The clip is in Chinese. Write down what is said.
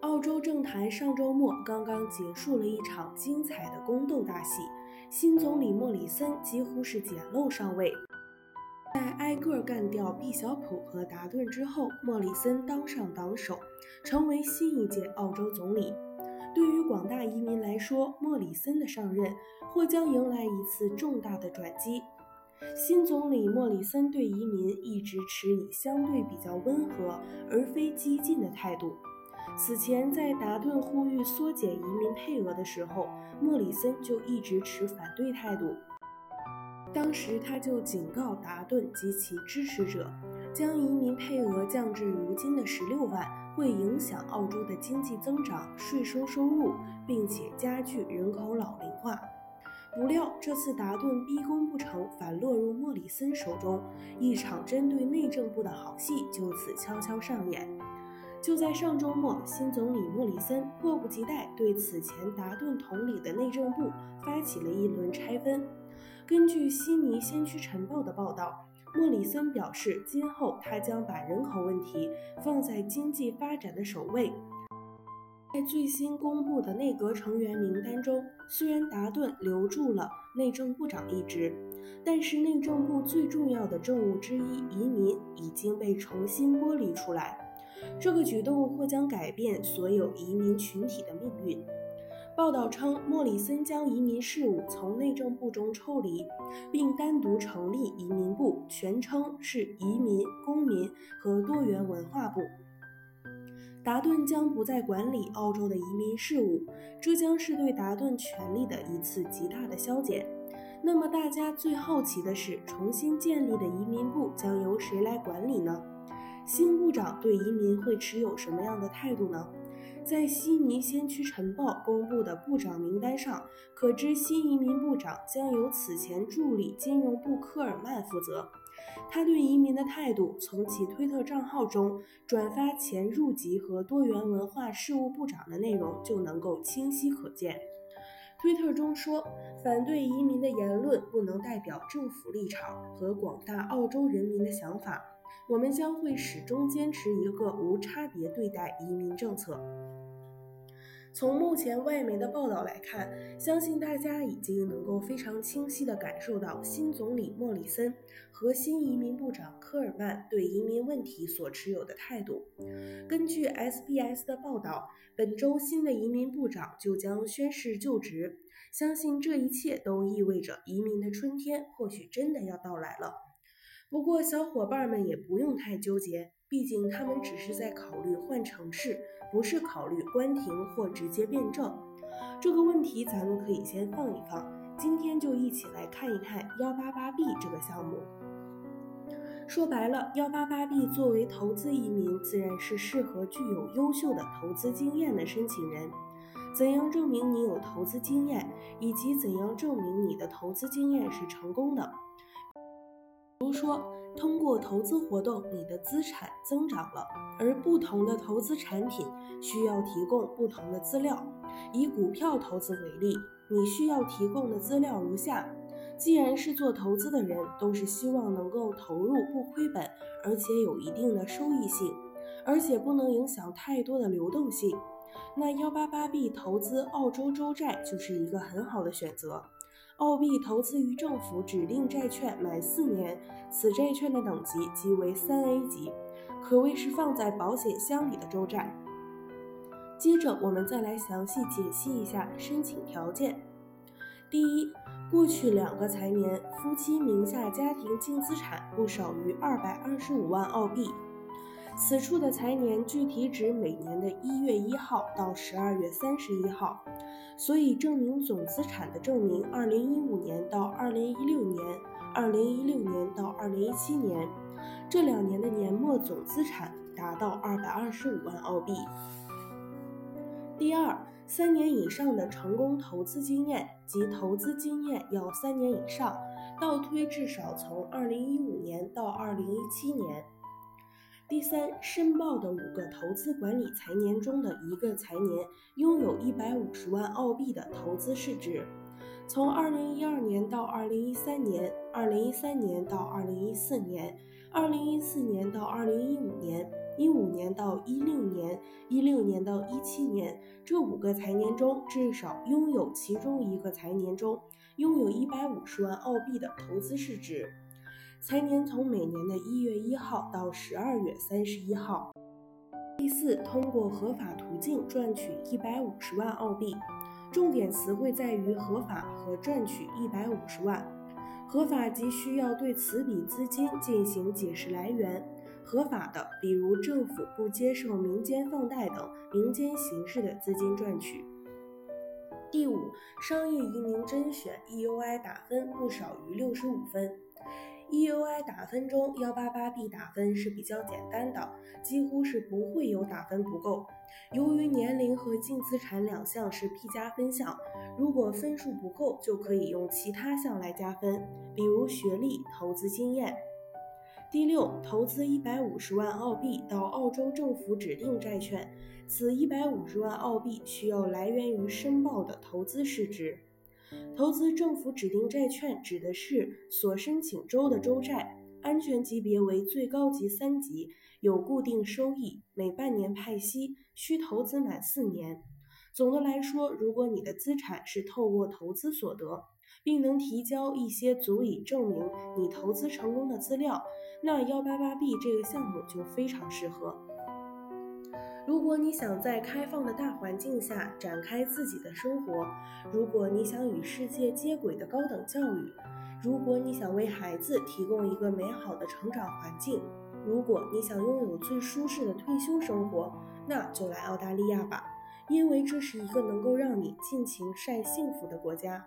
澳洲政坛上周末刚刚结束了一场精彩的宫斗大戏，新总理莫里森几乎是捡漏上位，在挨个干掉毕晓普和达顿之后，莫里森当上党首，成为新一届澳洲总理。对于广大移民来说，莫里森的上任或将迎来一次重大的转机。新总理莫里森对移民一直持以相对比较温和而非激进的态度。此前，在达顿呼吁缩减移民配额的时候，莫里森就一直持反对态度。当时他就警告达顿及其支持者，将移民配额降至如今的十六万，会影响澳洲的经济增长、税收收入，并且加剧人口老龄化。不料这次达顿逼宫不成，反落入莫里森手中，一场针对内政部的好戏就此悄悄上演。就在上周末，新总理莫里森迫不及待对此前达顿统领的内政部发起了一轮拆分。根据悉尼先驱晨报的报道，莫里森表示，今后他将把人口问题放在经济发展的首位。在最新公布的内阁成员名单中，虽然达顿留住了内政部长一职，但是内政部最重要的政务之一——移民已经被重新剥离出来。这个举动或将改变所有移民群体的命运。报道称，莫里森将移民事务从内政部中抽离，并单独成立移民部，全称是移民、公民和多元文化部。达顿将不再管理澳洲的移民事务，这将是对达顿权力的一次极大的削减。那么，大家最好奇的是，重新建立的移民部将由谁来管理呢？新部长对移民会持有什么样的态度呢？在悉尼先驱晨报公布的部长名单上，可知新移民部长将由此前助理金融部科尔曼负责。他对移民的态度，从其推特账号中转发前入籍和多元文化事务部长的内容就能够清晰可见。推特中说，反对移民的言论不能代表政府立场和广大澳洲人民的想法。我们将会始终坚持一个无差别对待移民政策。从目前外媒的报道来看，相信大家已经能够非常清晰地感受到新总理莫里森和新移民部长科尔曼对移民问题所持有的态度。根据 SBS 的报道，本周新的移民部长就将宣誓就职。相信这一切都意味着移民的春天或许真的要到来了。不过，小伙伴们也不用太纠结，毕竟他们只是在考虑换城市，不是考虑关停或直接变证。这个问题咱们可以先放一放，今天就一起来看一看幺八八 B 这个项目。说白了，幺八八 B 作为投资移民，自然是适合具有优秀的投资经验的申请人。怎样证明你有投资经验，以及怎样证明你的投资经验是成功的？比如说，通过投资活动，你的资产增长了，而不同的投资产品需要提供不同的资料。以股票投资为例，你需要提供的资料如下：既然是做投资的人，都是希望能够投入不亏本，而且有一定的收益性，而且不能影响太多的流动性，那幺八八 B 投资澳洲州债就是一个很好的选择。澳币投资于政府指定债券满四年，此债券的等级即为三 A 级，可谓是放在保险箱里的州债。接着，我们再来详细解析一下申请条件。第一，过去两个财年夫妻名下家庭净资产不少于二百二十五万澳币。此处的财年具体指每年的一月一号到十二月三十一号，所以证明总资产的证明，二零一五年到二零一六年，二零一六年到二零一七年这两年的年末总资产达到二百二十五万澳币。第二，三年以上的成功投资经验及投资经验要三年以上，倒推至少从二零一五年到二零一七年。第三，申报的五个投资管理财年中的一个财年拥有一百五十万澳币的投资市值。从二零一二年到二零一三年，二零一三年到二零一四年，二零一四年到二零一五年，一五年到一六年，一六年到一七年，这五个财年中，至少拥有其中一个财年中拥有一百五十万澳币的投资市值。财年从每年的一月一号到十二月三十一号。第四，通过合法途径赚取一百五十万澳币。重点词汇在于合法和赚取一百五十万。合法即需要对此笔资金进行解释来源。合法的，比如政府不接受民间放贷等民间形式的资金赚取。第五，商业移民甄选 EUI 打分不少于六十五分。EUI 打分中，幺八八 B 打分是比较简单的，几乎是不会有打分不够。由于年龄和净资产两项是 P 加分项，如果分数不够，就可以用其他项来加分，比如学历、投资经验。第六，投资一百五十万澳币到澳洲政府指定债券，此一百五十万澳币需要来源于申报的投资市值。投资政府指定债券指的是所申请州的州债，安全级别为最高级三级，有固定收益，每半年派息，需投资满四年。总的来说，如果你的资产是透过投资所得，并能提交一些足以证明你投资成功的资料，那幺八八 B 这个项目就非常适合。如果你想在开放的大环境下展开自己的生活，如果你想与世界接轨的高等教育，如果你想为孩子提供一个美好的成长环境，如果你想拥有最舒适的退休生活，那就来澳大利亚吧，因为这是一个能够让你尽情晒幸福的国家。